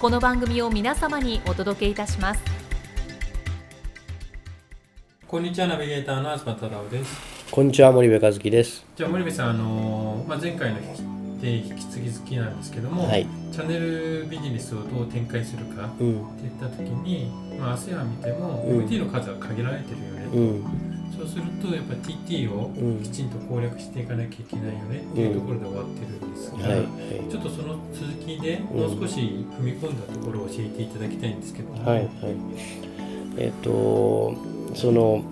この番組を皆様にお届けいたしますこんにちはナビゲーターの東太郎ですこんにちは森部和樹です。じゃあ森部さんあのーまあ、前回の引きで引き継ぎ好きなんですけども、はい。チャンネルビジネスをどう展開するかってうん。言った時に、まあ、ASEAN 見てもうん MT の数は限られてるよね、うん。そうするとやっぱ TT をうんきちんと攻略していかなきゃいけないよねっていうところで終わってるんですが、はい。はい。ちょっとその続きでもう少し踏み込んだところを教えていただきたいんですけども、はい。はい。えっ、と、その、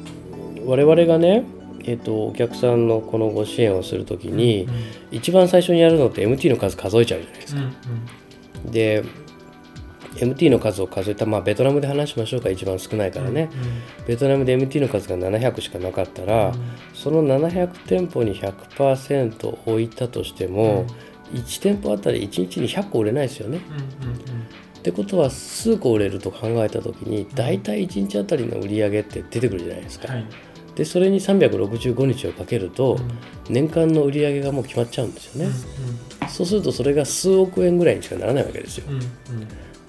我々がね、えっ、と、お客さんのこのご支援をするときに、うん一番最初にやるのって MT の数数えちゃうじゃないですか。うんで、MT の数を数えた、まあ、ベトナムで話しましょうか、一番少ないからね。ベトナムで MT の数が700しかなかったら、その700店舗に100%置いたとしても、1店舗あたり1日に100個売れないですよね。うんうんってことは数個売れると考えた時に大体1日あたりの売り上げって出てくるじゃないですか。はいでそれに365日をかけると年間の売り上げがもう決まっちゃうんですよね。そうするとそれが数億円ぐらいにしかならないわけですよ。うんうん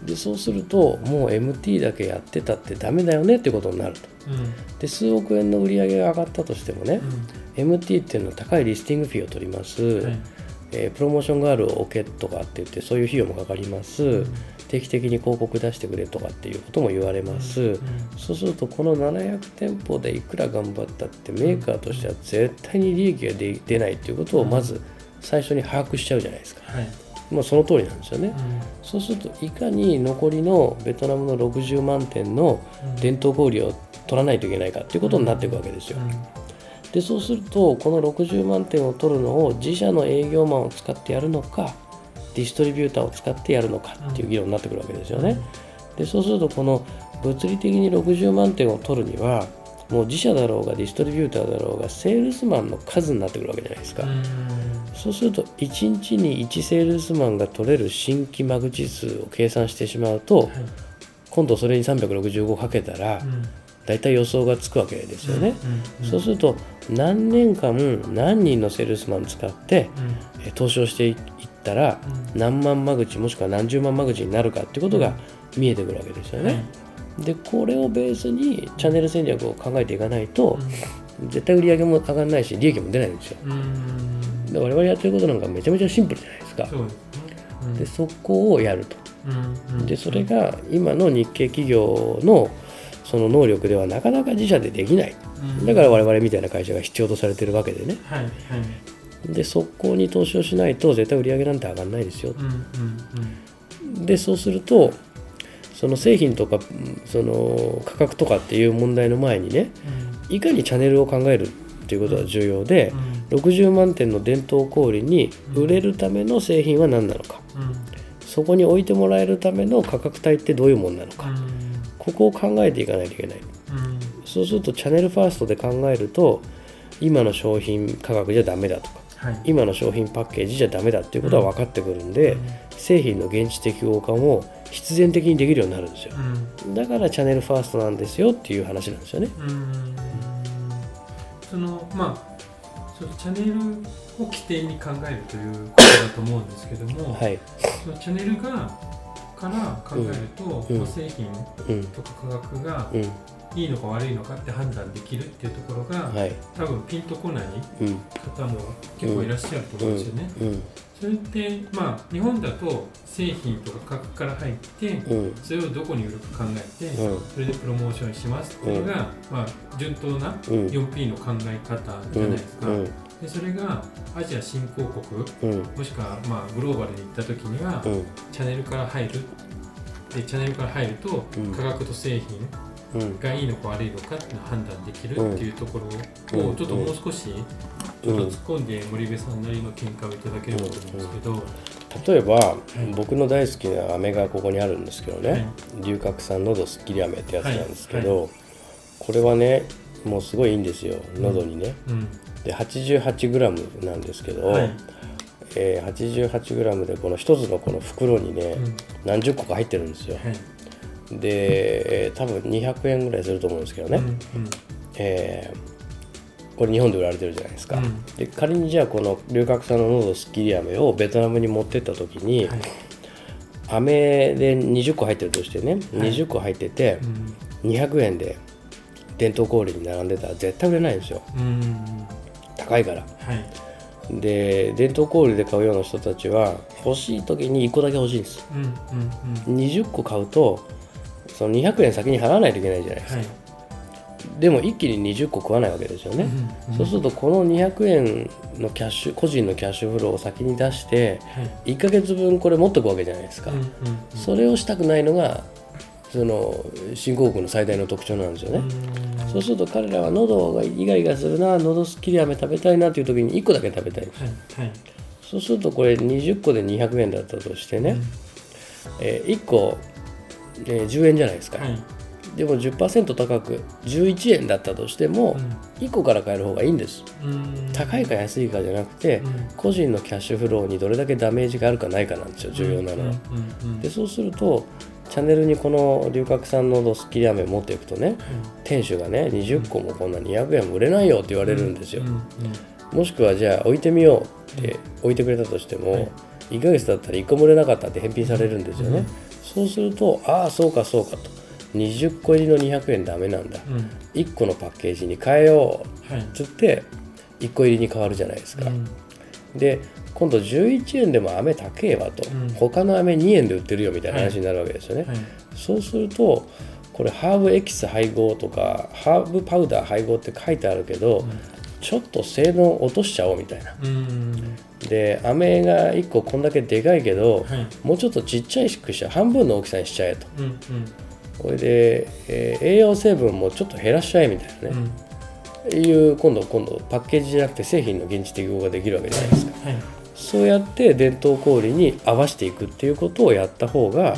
でそうするともう MT だけやってたってダメだよねってことになると。うん。で数億円の売り上げが上がったとしてもね、MT っていうのは高いリスティングフィーを取ります。はい。えープロモーションがあるオケとかって言ってそういう費用もかかります、定期的に広告出してくれとかっていうことも言われます、そうするとこの700店舗でいくら頑張ったってメーカーとしては絶対に利益が出出ないっていうことをまず最初に把握しちゃうじゃないですか、はいまあ、その通りなんですよね、そうするといかに残りのベトナムの60万店の伝統小売を取らないといけないかっていうことになっていくわけですよ、でそうするとこの60万点を取るのを自社の営業マンを使ってやるのかディストリビューターを使ってやるのかっていう議論になってくるわけですよね。でそうするとこの物理的に60万点を取るにはもう自社だろうがディストリビューターだろうがセールスマンの数になってくるわけじゃないですか。そうすると1日に1セールスマンが取れる新規間口数を計算してしまうと、今度それに365かけたら、大体予想がつくわけですよね。そうすると何年間何人のセールスマン使ってえ投資をしていったら何万間口もしくは何十万間口になるかってことが見えてくるわけですよね。でこれをベースにチャンネル戦略を考えていかないと絶対売り上げも上がらないし利益も出ないんですよ。で我々やってることなんかめちゃめちゃシンプルじゃないですか。そうでそこをやると。うんでそれが今の日系企業のその能力ではなかなか自社でできない。だから我々みたいな会社が必要とされてるわけでね。はいはい。で速攻に投資をしないと絶対売り上げなんて上がらないですよ。うんうんでそうするとその製品とかうんその価格とかっていう問題の前にねいかにチャンネルを考えるっていうことが重要で60万点の伝統小売に売れるための製品は何なのか。そこに置いてもらえるための価格帯ってどういうものなのか。ここを考えていかないといけない。そうするとチャンネルファーストで考えると今の商品価格じゃダメだとかはい。今の商品パッケージじゃダメだっていうことは分かってくるんで、製品の現地適合化も必然的にできるようになるんですよ。だからチャンネルファーストなんですよっていう話なんですよね。そのまあそのチャンネルを起点に考えるということだと思うんですけども、はい。そのチャンネルがから考えると、うん。まあ製品うん。とか価格がうんいいのか悪いのかって判断できるっていうところが、はい。多分ピンとこないうん。方も結構いらっしゃると思うんですよね。うん。それってまあ日本だと製品とか価格から入ってうん。それをどこに売るか考えてうん。それでプロモーションしますっていうのが、まあ、順当なうん。4P の考え方じゃないですか。うん。でそれがアジア新興国うん。もしくはまあグローバルに行った時には、うん。チャンネルから入るでチャンネルから入るとうん。価格と製品うん。がいいのか悪いのかっていうのを判断できるっていうところうん。をちょっともう少しちょっと突っ込んで森部さんなりの見解をいただければと思うんですけど、例えば、い。僕の大好きな飴がここにあるんですけどね、はい。龍角散のどすっきり飴ってやつなんですけど、これはねもうすごいいいんですよ。喉にね、うん。で 88g なんですけど、はいえー 88g でこの一つのこの袋にね、うん。何十個か入ってるんですよ。はい。で、えー多分200円ぐらいすると思うんですけどね、うんえーこれ日本で売られてるじゃないですか、うん。で仮にじゃあこの龍角散の喉すっきり飴をベトナムに持ってった時に、はい。飴で20個入ってるとしてね、20個入っててうん。200円で伝統小売に並んでたら絶対売れないんですよ。うん。高いから。はいで伝統小売で買うような人たちは欲しい時に1個だけ欲しいんです。うんうん20個買うとその200円先に払わないといけないじゃないですか、はい。でも一気に20個食わないわけですよね、うんそうするとこの200円のキャッシュ個人のキャッシュフローを先に出してはい。1ヶ月分これ持っておくわけじゃないですか、うんうん。それをしたくないのがその新興国の最大の特徴なんですよね、うんそうすると彼らは喉がイガイガするな喉すっきり飴食べたいなという時に1個だけ食べたい。はいはい。そうするとこれ20個で200円だったとしてね、えー1個、えー10円じゃないですか、はい。でも10%高く11円だったとしても1個から買える方がいいんです。うん。高いか安いかじゃなくてうん。個人のキャッシュフローにどれだけダメージがあるかないかなんですよ重要なのは。でそうするとチャンネルにこの龍角散のドスッキリ飴持っていくとね店主がね20個もこんな200円も売れないよって言われるんですよ。もしくはじゃあ置いてみようって置いてくれたとしても、はい。1ヶ月だったら1個も売れなかったって返品されるんですよね、うんそうするとああそうかそうかと20個入りの200円ダメなんだ。うん。1個のパッケージに変えようはいっつって1個入りに変わるじゃないですか、うん。で今度11円でも飴高えわと、うん。他の飴2円で売ってるよみたいな話になるわけですよね、はい。そうするとこれハーブエキス配合とかハーブパウダー配合って書いてあるけど、ちょっと性能落としちゃおうみたいな。うん。で飴が1個こんだけでかいけど、はい。もうちょっとちっちゃいくしちゃう。半分の大きさにしちゃえと。うんうん。これで、えー栄養成分もちょっと減らしちゃえみたいなね、いう今度今度パッケージじゃなくて製品の現地適合ができるわけじゃないですか。はい。そうやって伝統小売に合わせていくっていうことをやった方が、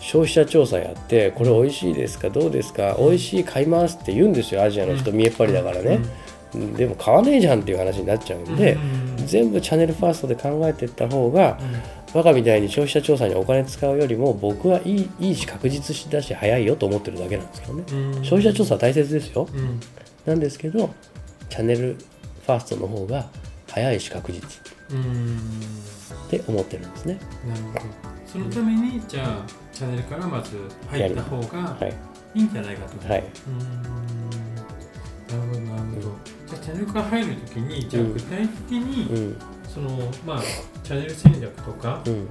消費者調査やってこれ美味しいですかどうですか美味しい買いますって言うんですよアジアの人見えっ張りだからね、でも買わねえじゃんっていう話になっちゃうんで、全部チャンネルファーストで考えていった方が、バカみたいに消費者調査にお金使うよりも僕はいいいいし確実だし早いよと思ってるだけなんですけどね、消費者調査は大切ですよ、うんなんですけどチャンネルファーストの方が早いし確実。うん。って思ってるんですね。なるほど。そのためにじゃあチャンネルからまず入った方がはい。いいんじゃないかと。はい、うーん。なるほどなるほど。じゃあチャンネルから入るときにじゃあ具体的に、うん。そのまあチャンネル戦略とかうん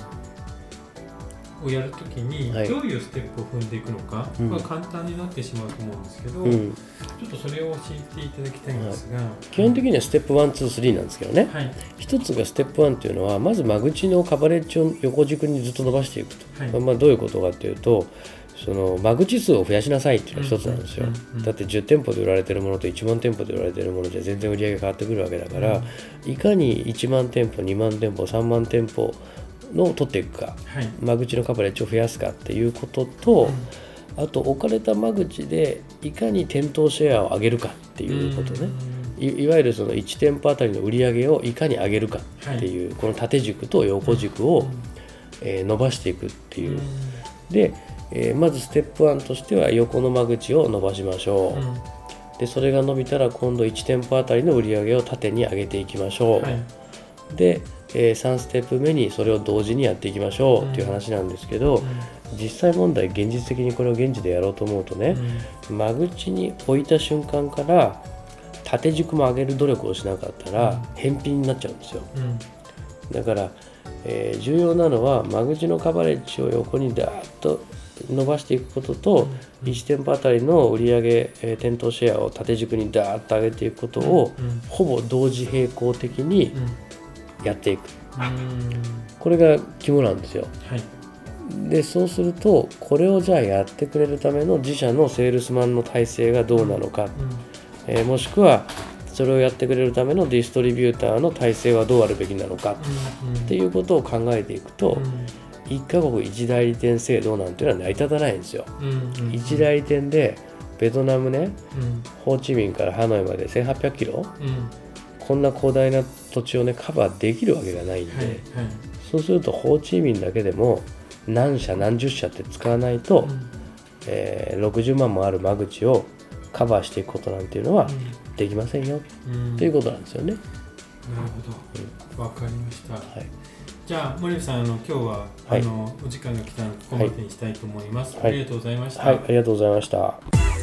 をやるときにはい。どういうステップを踏んでいくのかうん。が簡単になってしまうと思うんですけど、うん、ちょっとそれを教えていただきたいんですが、基本的にはステップ123なんですけどね。はい。一つがステップ1というのはまず間口のカバレッジを横軸にずっと伸ばしていくと、はい。まあ、どういうことかというとその間口数を増やしなさいっていうのが一つなんですよ、だって10店舗で売られてるものと1万店舗で売られてるものじゃ全然売り上げが変わってくるわけだから、いかに1万店舗2万店舗3万店舗のを取っていくか。はい。間口のカバレッジを増やすかっていうことと、あと置かれた間口でいかに店頭シェアを上げるかっていうことね、いいわゆるその1店舗あたりの売り上げをいかに上げるかっていう、この縦軸と横軸を、えー伸ばしていくっていう、で、えーまずステップ1としては横の間口を伸ばしましょう、でそれが伸びたら今度1店舗あたりの売り上げを縦に上げていきましょう、はい。で、え3ステップ目にそれを同時にやっていきましょうっていう話なんですけど、実際問題現実的にこれを現地でやろうと思うとね、間口に置いた瞬間から縦軸も上げる努力をしなかったら返品になっちゃうんですよ、だから、えー、重要なのは間口のカバレッジを横にダーッと伸ばしていくことと、うん、1店舗あたりの売上、えー、店頭シェアを縦軸にダーッと上げていくことを、うん。ほぼ同時並行的にやっていく、これが肝なんですよ。はい。でそうするとこれをじゃあやってくれるための自社のセールスマンの体制がどうなのか、うん、えー、もしくはそれをやってくれるためのディストリビューターの体制はどうあるべきなのか、っていうことを考えていくと、1カ国1代理店制度なんていうのは成り立たないんですよ。うんうん。うん、1代理店でベトナムね、うん、ホーチミンからハノイまで1800キロ、うん、こんな広大な土地をねカバーできるわけがないんで、はいはい、そうするとホーチミンだけでも何社何十社って使わないと、うん、えー、60万もある間口をカバーしていくことなんていうのはできませんよ、ということなんですよね。なるほど、わ、かりました。はい。じゃあ森部さんあの今日は、はい、あのお時間が来たのでここまでにしたいと思います、はい、ありがとうございました、はい、ありがとうございました